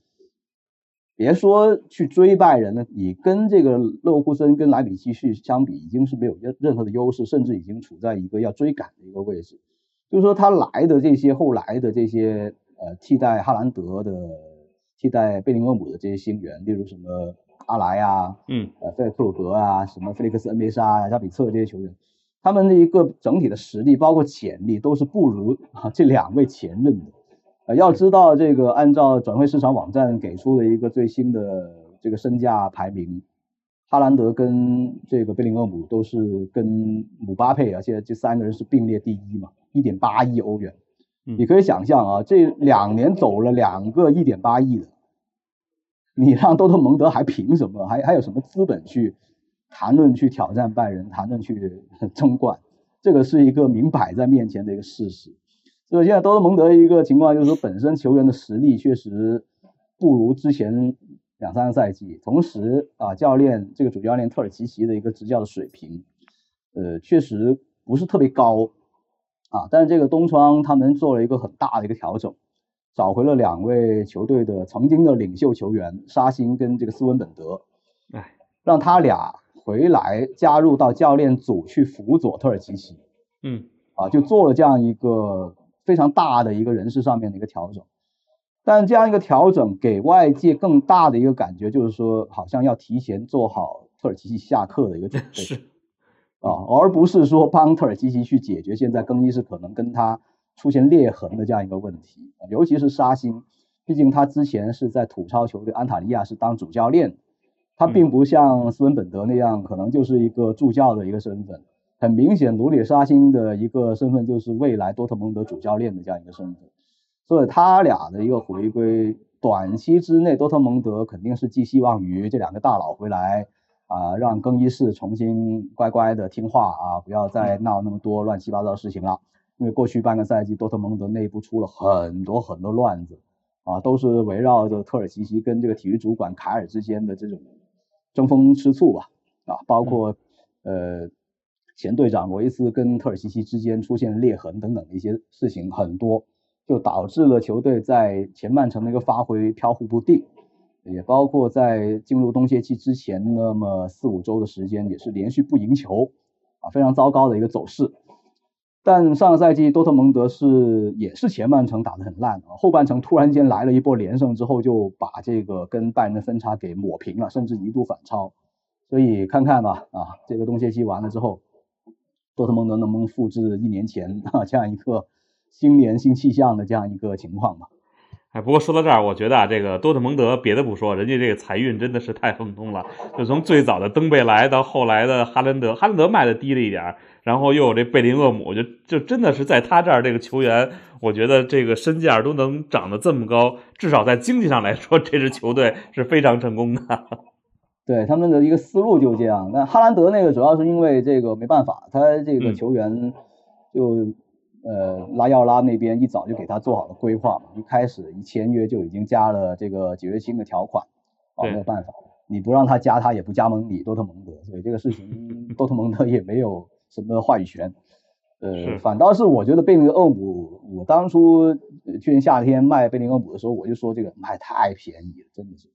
别说去追拜仁了，你跟这个勒沃库森跟莱比锡去相比，已经是没有任任何的优势，甚至已经处在一个要追赶的一个位置。就是说他来的这些后来的这些呃替代哈兰德的、替代贝林厄姆的这些新援，例如什么阿莱啊，嗯，呃费克鲁格啊，什么菲利克斯恩贝沙、加比策这些球员，他们的一个整体的实力包括潜力都是不如啊这两位前任的。呃，要知道这个，按照转会市场网站给出的一个最新的这个身价排名，哈兰德跟这个贝林厄姆都是跟姆巴佩啊，现在这三个人是并列第一嘛，一点八亿欧元。你可以想象啊，这两年走了两个一点八亿的，你让多特蒙德还凭什么，还还有什么资本去谈论去挑战拜仁，谈论去争冠？这个是一个明摆在面前的一个事实。所以现在多特蒙德一个情况就是说，本身球员的实力确实不如之前两三个赛季，同时啊，教练这个主教练特尔齐奇的一个执教的水平，呃，确实不是特别高啊。但是这个东窗他们做了一个很大的一个调整，找回了两位球队的曾经的领袖球员沙欣跟这个斯文本德，哎，让他俩回来加入到教练组去辅佐特尔齐奇，嗯，啊，就做了这样一个。非常大的一个人事上面的一个调整，但这样一个调整给外界更大的一个感觉就是说，好像要提前做好特尔齐奇下课的一个准备，啊，而不是说帮特尔齐奇去解决现在更衣室可能跟他出现裂痕的这样一个问题，尤其是沙欣，毕竟他之前是在土超球队安塔利亚是当主教练，他并不像斯文本德那样可能就是一个助教的一个身份。很明显，努里沙辛的一个身份就是未来多特蒙德主教练的这样一个身份，所以他俩的一个回归，短期之内多特蒙德肯定是寄希望于这两个大佬回来啊，让更衣室重新乖乖的听话啊，不要再闹那么多乱七八糟的事情了。因为过去半个赛季多特蒙德内部出了很多很多乱子啊，都是围绕着特尔齐奇跟这个体育主管凯尔之间的这种争风吃醋吧啊，包括呃。前队长罗伊斯跟特尔西奇之间出现裂痕等等的一些事情很多，就导致了球队在前半程的一个发挥飘忽不定，也包括在进入冬歇期之前那么四五周的时间也是连续不赢球啊，非常糟糕的一个走势。但上个赛季多特蒙德是也是前半程打得很烂，后半程突然间来了一波连胜之后就把这个跟拜仁的分差给抹平了，甚至一度反超。所以看看吧啊，这个冬歇期完了之后。多特蒙德能不能复制一年前 啊这样一个新年新气象的这样一个情况吧？哎，不过说到这儿，我觉得啊，这个多特蒙德别的不说，人家这个财运真的是太亨通了。就从最早的登贝莱到后来的哈兰德，哈兰德卖的低了一点，然后又有这贝林厄姆，就就真的是在他这儿这个球员，我觉得这个身价都能涨得这么高，至少在经济上来说，这支球队是非常成功的。对他们的一个思路就这样，那哈兰德那个主要是因为这个没办法，他这个球员就呃拉要拉那边一早就给他做好了规划嘛，一开始一签约就已经加了这个解约金的条款，啊没有办法，你不让他加他也不加盟你多特蒙德，所以这个事情 多特蒙德也没有什么话语权，呃，反倒是我觉得贝林厄姆，我当初去年夏天卖贝林厄姆的时候，我就说这个卖太便宜了，真的是。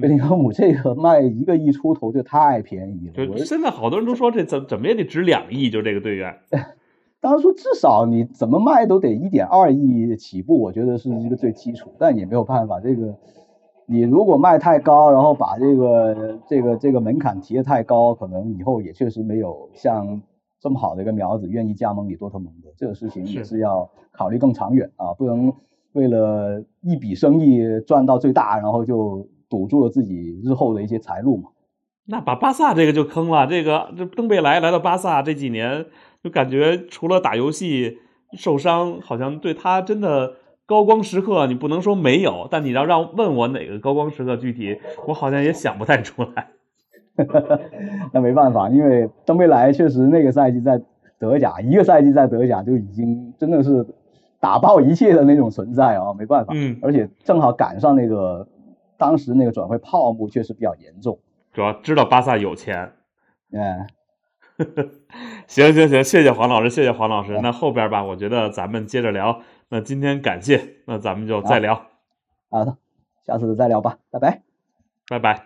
贝林厄姆这个卖一个亿出头就太便宜了。就现在好多人都说这怎怎么也得值两亿，就这个队员。当初至少你怎么卖都得一点二亿起步，我觉得是一个最基础，但也没有办法，这个你如果卖太高，然后把这个这个这个门槛提的太高，可能以后也确实没有像。这么好的一个苗子，愿意加盟你多特蒙德，这个事情也是要考虑更长远啊，不能为了一笔生意赚到最大，然后就堵住了自己日后的一些财路嘛。那把巴萨这个就坑了，这个这登贝莱来到巴萨这几年，就感觉除了打游戏受伤，好像对他真的高光时刻你不能说没有，但你要让问我哪个高光时刻具体，我好像也想不太出来。那没办法，因为登贝莱确实那个赛季在德甲，一个赛季在德甲就已经真的是打爆一切的那种存在啊，没办法。嗯。而且正好赶上那个当时那个转会泡沫确实比较严重。主要知道巴萨有钱。哎。行行行，谢谢黄老师，谢谢黄老师。那后边吧，我觉得咱们接着聊。那今天感谢，那咱们就再聊。好的，下次再聊吧，拜拜。拜拜。